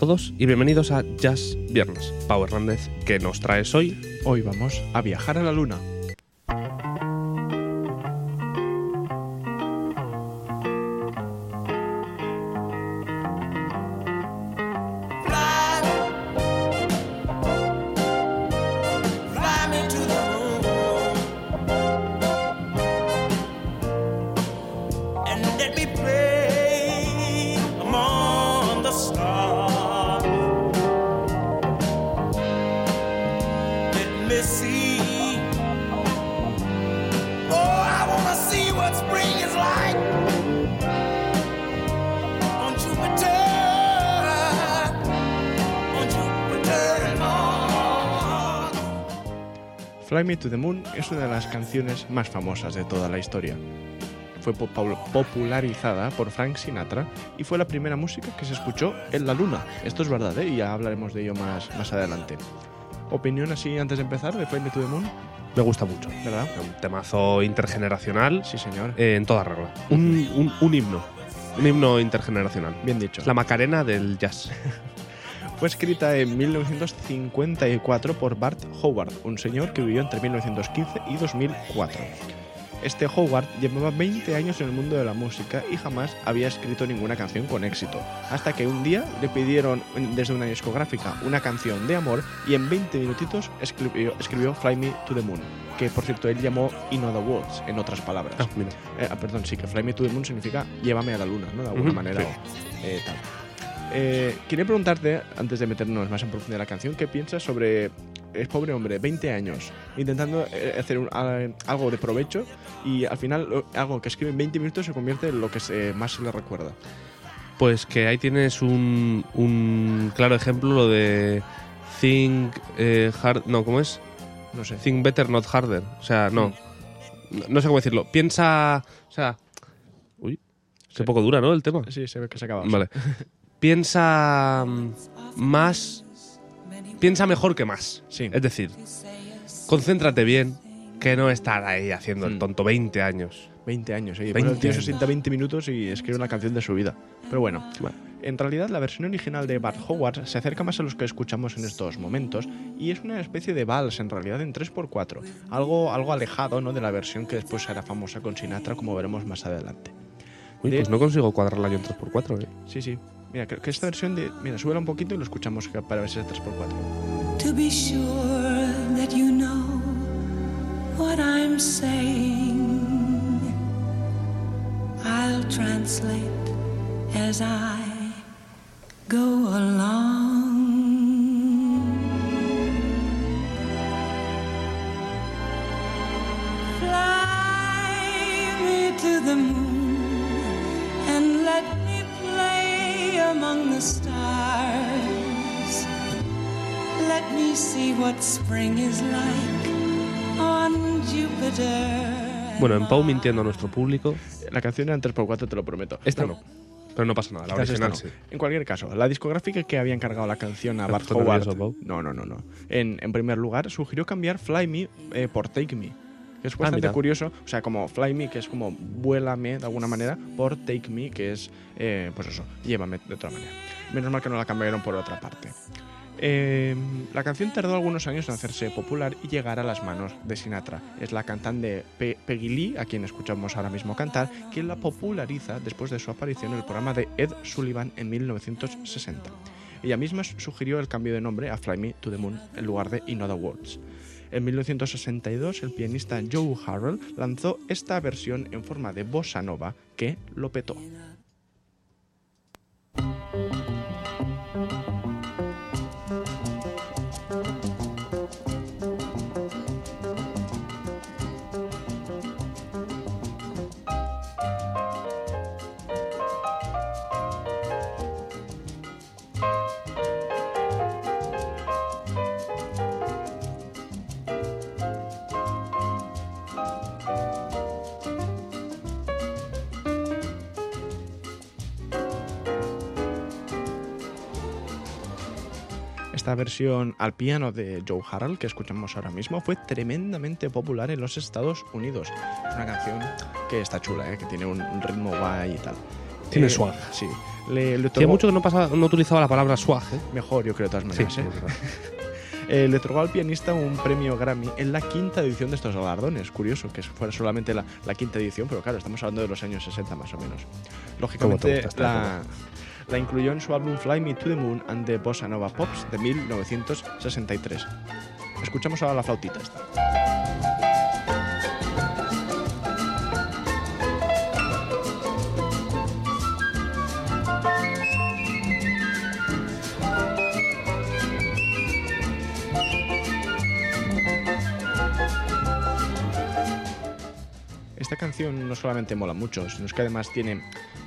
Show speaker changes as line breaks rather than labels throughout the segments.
Todos y bienvenidos a Jazz Viernes. Pau Hernández, ¿qué nos traes hoy?
Hoy vamos a viajar a la luna.
Fly Me to the Moon
es una de las canciones más famosas de toda la historia. Fue popularizada por Frank Sinatra y fue la primera música que se escuchó en la luna. Esto es verdad, ¿eh? y ya hablaremos de ello más, más adelante. ¿Opinión así antes de empezar de Fly Me to the Moon?
Me gusta mucho.
¿Verdad?
Un temazo intergeneracional
Sí, señor.
eh, en toda regla. Un, un- un himno. Un himno intergeneracional.
Bien dicho.
La Macarena del jazz.
Fue escrita en 1954 por Bart Howard, un señor que vivió entre 1915 y 2004. Este Howard llevaba 20 años en el mundo de la música y jamás había escrito ninguna canción con éxito, hasta que un día le pidieron desde una discográfica una canción de amor y en 20 minutitos escribió, escribió Fly Me to the Moon, que por cierto él llamó In Other Words, en otras palabras.
Ah, mira.
Eh, ah, perdón, sí, que Fly Me to the Moon significa llévame a la luna, ¿no? De alguna
Ujú,
manera.
sí.
o, eh, tal. Eh, quería preguntarte, antes de meternos más en profundidad en la canción, ¿qué piensas sobre es pobre hombre, 20 años, intentando eh, hacer un- algo de provecho y al final lo- algo que escribe en 20 minutos se convierte en lo que se- más se le recuerda?
Pues que ahí tienes un, un claro ejemplo, lo de Think eh, Hard. No, ¿cómo es?
No sé.
Think Better, Not Harder. O sea, no. No, no sé cómo decirlo. Piensa. O sea. Uy. Qué
Sí.
poco dura, ¿no? El tema.
Sí, se ve que se acaba.
Vale. Piensa mm, más. Piensa mejor que más.
Sí.
Es decir, concéntrate bien, que no estar ahí haciendo el
Mm.
tonto 20 años.
20 años, eh.
20
Bueno, el tío se sienta 20 minutos y escribe una canción de su vida. Pero bueno, en realidad la versión original de Bart Howard se acerca más a los que escuchamos en estos momentos y es una especie de vals en realidad en 3x4, algo, algo alejado ¿no? de la versión que después será famosa con Sinatra como veremos más adelante.
Uy,
De-
pues no consigo cuadrarla yo en 3x4, ¿eh?
Sí, sí. Mira, creo que esta versión de... Mira, súbela un poquito y lo escuchamos para ver si es 3x4.
to be sure that you know what I'm saying. I'll translate as I go along. Let me see what spring is like on Jupiter.
Bueno, en Pau mintiendo a nuestro público.
La canción era en 3x4, te lo prometo.
Esta
Pero-
no. Pero no pasa nada, la original
no.
sí.
En cualquier caso, la discográfica que había encargado la canción a
¿Te has
Bart Howard.
nervioso?
No, no, no, no. En, en primer lugar, sugirió cambiar Fly Me eh, por Take Me. Que es bastante
mira.
curioso. O sea, como Fly Me, que es como vuélame de alguna manera, por Take Me, que es, eh, pues eso, llévame de otra manera. Menos mal que no la cambiaron por otra parte. Eh, la canción tardó algunos años en hacerse popular y llegar a las manos de Sinatra. Es la cantante Pe- Peggy Lee, a quien escuchamos ahora mismo cantar, quien la populariza después de su aparición en el programa de Ed Sullivan en 1960. Ella misma sugirió el cambio de nombre a Fly Me to the Moon en lugar de In Other Words. En 1962, el pianista Joe Harrell lanzó esta versión en forma de bossa nova que lo petó. Esta versión al piano de Joe Harrell que escuchamos ahora mismo fue tremendamente popular en los Estados Unidos. Una canción que está chula, ¿eh? que tiene un ritmo guay y tal.
Tiene
Eh,
swag.
Sí. Le, le
mucho que no, pasaba, no utilizaba la palabra swag, ¿eh?
Mejor, yo creo, de todas
Sí,
maneras. ¿eh?
es verdad.
Eh, le otorgó al pianista un premio Grammy en la quinta edición de estos galardones. Curioso que fuera solamente la, la quinta edición, pero claro, estamos hablando de los años 60 más o menos. Lógicamente, la, la incluyó en su álbum Fly Me to the Moon and the Bossa Nova Pops de 1963. Escuchamos ahora la flautita esta. Esta canción no solamente mola mucho, sino que además tiene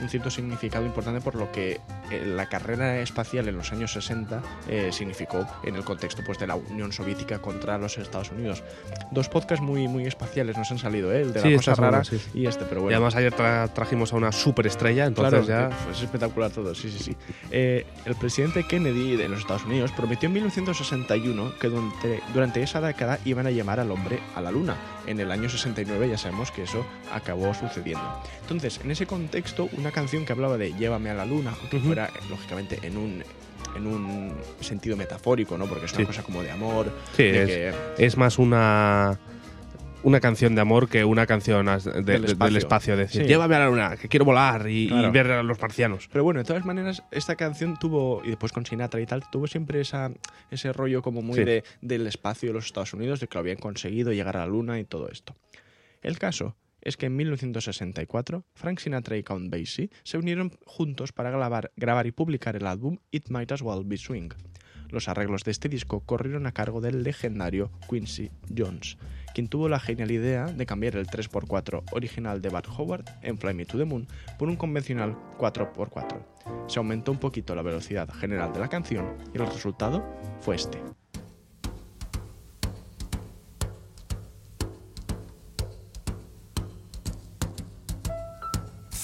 un cierto significado importante por lo que la carrera espacial en los años 60 eh, significó en el contexto pues, de la Unión Soviética contra los Estados Unidos. Dos podcasts muy, muy espaciales nos han salido, ¿eh? el de
Sí,
la cosa rara
sí.
y este, pero
Y
bueno.
además ayer tra- trajimos a una superestrella, entonces
Claro,
ya...
pues es espectacular todo, sí, sí, sí. Eh, el presidente Kennedy de los Estados Unidos prometió en 1961 que durante, durante esa década iban a llamar al hombre a la luna. En el año 69 ya sabemos que eso acabó sucediendo. Entonces, en ese contexto, una canción que hablaba de llévame a la luna, aunque
Ujú.
fuera, lógicamente, en un en un sentido metafórico, ¿no? Porque es una
Sí.
cosa como de amor,
Sí,
de
es,
que
es más una una canción de amor que una canción de-
Del
del,
espacio.
de decir,
Sí.
llévame a la luna, que quiero volar y, ver a los marcianos.
Pero bueno, de todas maneras, esta canción tuvo, y después con Sinatra y tal, tuvo siempre esa, ese rollo como muy
Sí.
de, del espacio de los Estados Unidos, de que lo habían conseguido llegar a la luna y todo esto. El caso es que en 1964, Frank Sinatra y Count Basie se unieron juntos para grabar, y publicar el álbum It Might As Well Be Swing. Los arreglos de este disco corrieron a cargo del legendario Quincy Jones, quien tuvo la genial idea de cambiar el 3x4 original de Bud Howard en Fly Me to the Moon por un convencional 4x4. Se aumentó un poquito la velocidad general de la canción y el resultado fue este.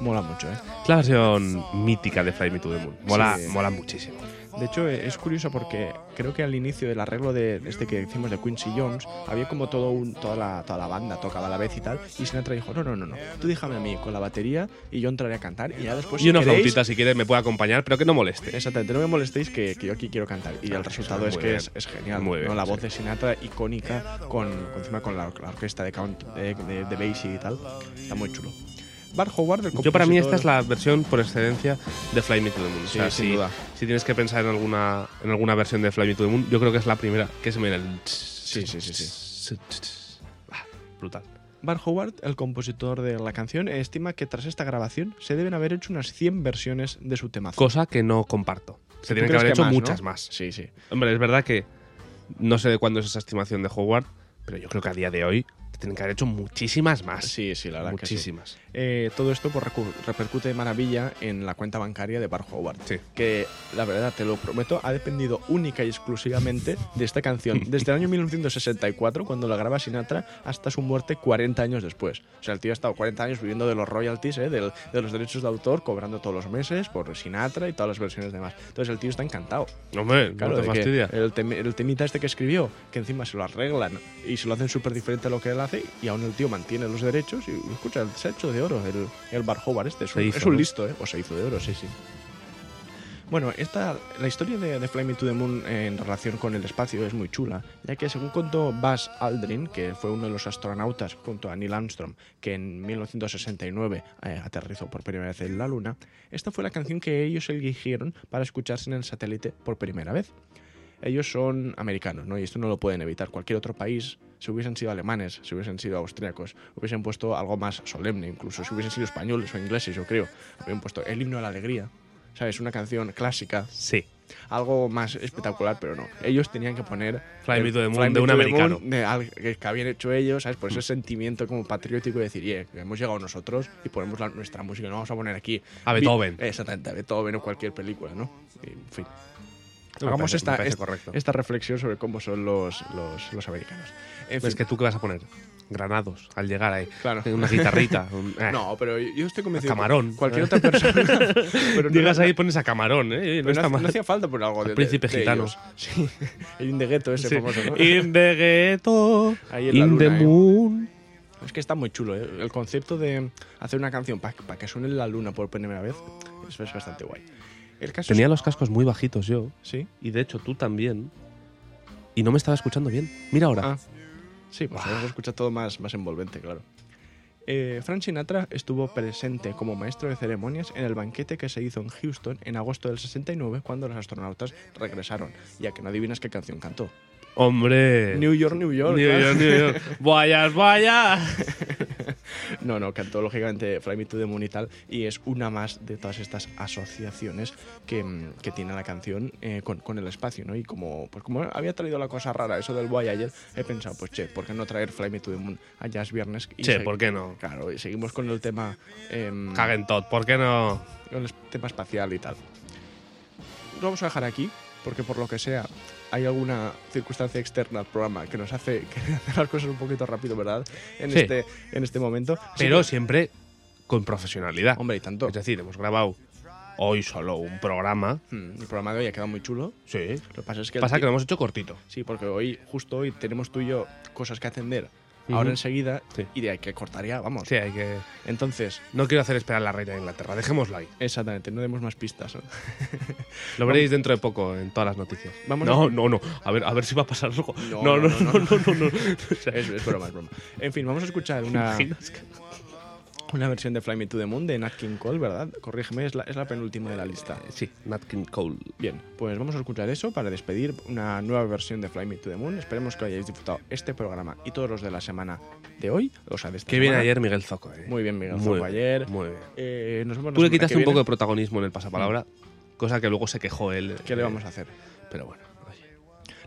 Mola mucho, ¿eh?
La versión mítica de Fly Me to the Moon. Mola,
Sí.
mola muchísimo.
De hecho, eh, es curioso porque creo que al inicio del arreglo de este que hicimos de Quincy Jones, había como todo un, toda, la, toda la banda tocaba a la vez y tal, y Sinatra dijo, no, no, no, no, tú déjame a mí con la batería y yo entraré a cantar y ya después...
y
si
una
queréis-
flautita, si quieres, me puede acompañar, pero que no moleste.
Exactamente, no me molestéis que, que yo aquí quiero cantar. Y el resultado es que
bien.
es, es genial.
Muy
¿no?
bien,
La
sí.
voz de Sinatra icónica con, con encima con la, la orquesta de Count de, de, de Basie y tal. Está muy chulo. Bar Howard, el
Yo para mí esta es la versión por excelencia de Fly Me to the Moon. O
Sí,
sea,
sin
si,
duda.
si tienes que pensar en alguna, en alguna versión de Fly Me to the Moon, yo creo que es la primera que se me viene el...
Sí, sí, sí, sí.
Ah, brutal.
Bar Howard, el compositor de la canción, estima que tras esta grabación se deben haber hecho unas 100 versiones de su tema.
Cosa que no comparto. Se tienen que haber hecho
más, ¿no?
muchas más.
Sí, sí.
Hombre, es verdad que no sé de cuándo es esa estimación de Howard, pero yo creo que a día de hoy tienen que haber hecho muchísimas más.
Sí, sí, la verdad que sí.
muchísimas.
Eh, todo esto pues, repercute de maravilla en la cuenta bancaria de Bar Howard.
Sí.
Que la verdad, te lo prometo, ha dependido única y exclusivamente de esta canción. Desde el año 1964, cuando la graba Sinatra, hasta su muerte 40 años después. O sea, el tío ha estado 40 años viviendo de los royalties, ¿eh? del- de los derechos de autor, cobrando todos los meses por Sinatra y todas las versiones demás. Entonces el tío está encantado.
Hombre,
Claro,
no te
de
fastidia.
el, tem- el temita este que escribió, que encima se lo arreglan y se lo hacen súper diferente a lo que él hace, y aún el tío mantiene los derechos y escucha, se ha hecho de oro el, el Bar Howard este. Es un,
hizo,
es un
¿no?
listo, ¿eh? O se hizo de oro, sí, sí. Bueno, esta, la historia de, de Fly Me to the Moon en relación con el espacio es muy chula, ya que según contó Buzz Aldrin, que fue uno de los astronautas junto a Neil Armstrong, que en 1969 eh, aterrizó por primera vez en la Luna, esta fue la canción que ellos eligieron para escucharse en el satélite por primera vez. Ellos son americanos, ¿no? Y esto no lo pueden evitar. Cualquier otro país, si hubiesen sido alemanes, si hubiesen sido austriacos, hubiesen puesto algo más solemne, incluso si hubiesen sido españoles o ingleses, yo creo, habrían puesto el himno a la alegría, ¿sabes? Una canción clásica.
Sí.
algo más espectacular, pero no. Ellos tenían que poner
Fly Me to the Moon de un americano.
De que, habían hecho ellos, ¿sabes? Por ese sentimiento como patriótico de decir, "Oye, que hemos llegado nosotros y ponemos la- nuestra música, no vamos a poner aquí
A Beethoven.
Exactamente, a Beethoven o cualquier película, ¿no? Y, en fin. Hagamos esta, esta- esta reflexión sobre cómo son los, los, los americanos. En
Es
fin.
que tú qué vas a poner? Granados, al llegar ahí.
Claro.
Una guitarrita. un- eh.
No, pero yo estoy convencido. que
Camarón.
Cualquier otra persona. pero no-
Llegas
no-
ahí y pones a camarón, ¿eh? No está
no,
mal.
no hacía falta por algo de.
príncipe
de- de
gitano.
ellos. Sí. El in the ghetto ese
Sí.
famoso, ¿no?
In the ghetto,
Ahí en la
in the
luna, ¿eh?
moon.
Es que está muy chulo, ¿eh? El concepto de hacer una canción para que suene en la luna por primera vez. Eso es bastante guay. El caso
Tenía
es-
los cascos muy bajitos yo.
Sí.
Y de hecho tú también. Y no me estaba escuchando bien. Mira ahora.
Ah, sí, pues ahora se escucha todo más, más envolvente, claro. Eh, Frank Sinatra estuvo presente como maestro de ceremonias en el banquete que se hizo en Houston en agosto del 69 cuando los astronautas regresaron, ya que no adivinas qué canción cantó.
Hombre.
New York, New York.
New. York, New York. Vayas, vayas.
No, no, cantó lógicamente Fly Me to the Moon y tal, y es una más de todas estas asociaciones que, mm, que tiene la canción eh, con, con el espacio, ¿no? Y como, pues como había traído la cosa rara, eso del Voyager, he pensado, pues che, ¿por qué no traer Fly Me to the Moon allá es viernes? Y
Che, ¿por qué no?
Claro, y seguimos con el tema, em,
tot, ¿por qué no?
con el tema espacial y tal. Lo vamos a dejar aquí, porque por lo que sea, hay alguna circunstancia externa al programa que nos hace que hacer las cosas un poquito rápido, ¿verdad? En,
Sí.
este, en este momento.
Pero
que-
siempre con profesionalidad.
hombre, y tanto.
Es decir, hemos grabado hoy solo un programa.
Hmm, el programa de hoy ha quedado muy chulo.
Sí.
Lo que pasa es que.
Pasa que lo hemos hecho cortito.
Sí, porque hoy, justo hoy, tenemos tú y yo cosas que atender ahora
Ujú.
enseguida
Sí.
y de ahí que cortar ya, vamos.
Sí, hay que.
Entonces,
No quiero hacer esperar a la reina de Inglaterra. Dejémoslo ahí.
exactamente, no demos más pistas. ¿no?
Lo veréis dentro de poco en todas las noticias.
Vamos
no,
a-
no, no. A ver, a ver si va a pasar algo.
No,
No, no,
no,
no,
no,
no, no. O sea,
es, es broma, es broma. En fin, vamos a escuchar
¿te
una, una versión de Fly Me to the Moon de Nat King Cole, ¿verdad? Corrígeme, es la, es la penúltima de la lista.
Sí, Nat King Cole.
Bien, pues vamos a escuchar eso para despedir una nueva versión de Fly Me to the Moon. Esperemos que hayáis disfrutado este programa y todos los de la semana de hoy. O sea, de esta
Qué bien
semana.
ayer Miguel Zoco, eh.
Muy bien, Miguel
Muy
Zoco
bien,
ayer.
Muy bien.
Eh, nos vemos
Tú le quitaste un poco de protagonismo en el pasapalabra, cosa que luego se quejó él.
¿Qué le
eh,
vamos a hacer?
Pero bueno.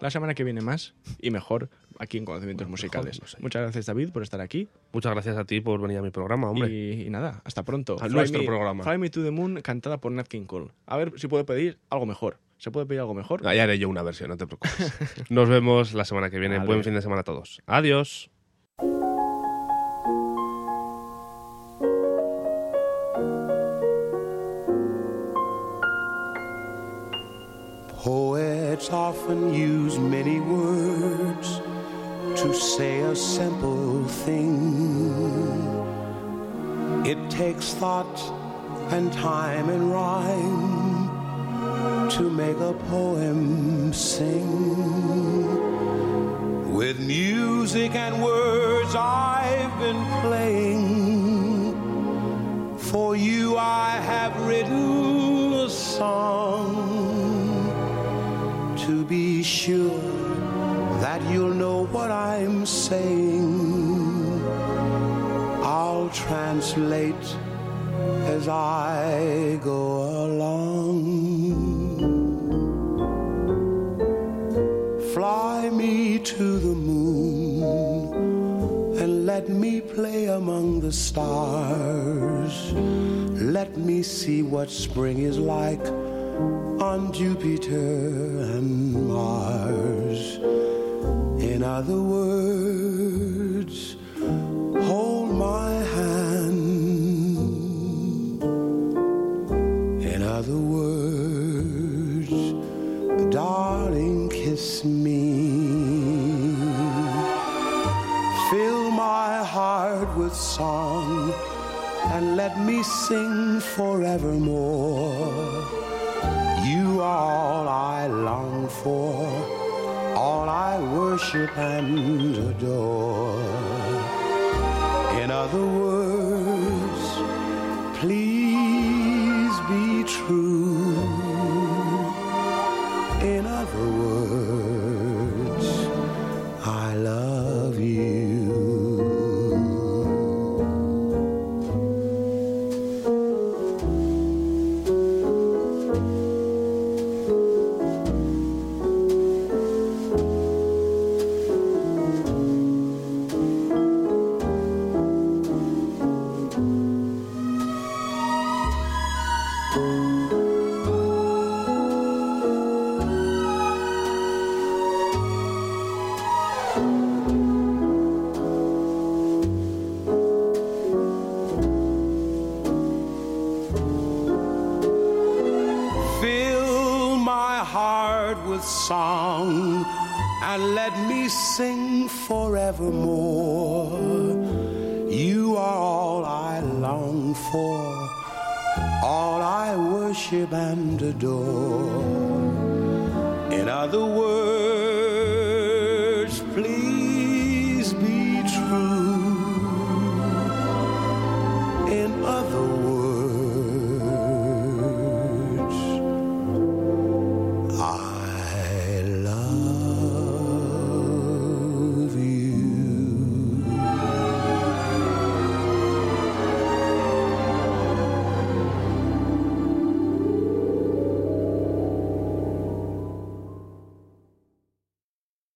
La semana que viene más y mejor aquí en Conocimientos
Bueno,
Musicales.
mejor, no sé.
Muchas gracias, David, por estar aquí.
Muchas gracias a ti por venir a mi programa, hombre.
Y, y nada, hasta pronto.
A nuestro
Me-
programa.
Fly Me to the Moon, cantada por Nat King Cole. A ver si puedo pedir algo mejor. ¿Se puede pedir algo mejor?
Ah, Ya haré yo una versión, no te preocupes. Nos vemos la semana que viene.
Vale.
Buen fin de semana a todos. Adiós.
Poets often use many words to say a simple thing. It takes thought and time and rhyme to make a poem sing. With music and words I've been playing. For you I have written a song to be sure that you'll know what I'm saying. I'll translate as I go along. Fly me to the moon and let me play among the stars. Let me see what spring is like on Jupiter and Mars. In other words, hold my hand. In other words, darling, kiss me. Fill my heart with song and let me sing forevermore. You are all I long for, all I worship and adore. In other words, please be true. In other words, forevermore. You are all I long for, all I worship and adore. In other words,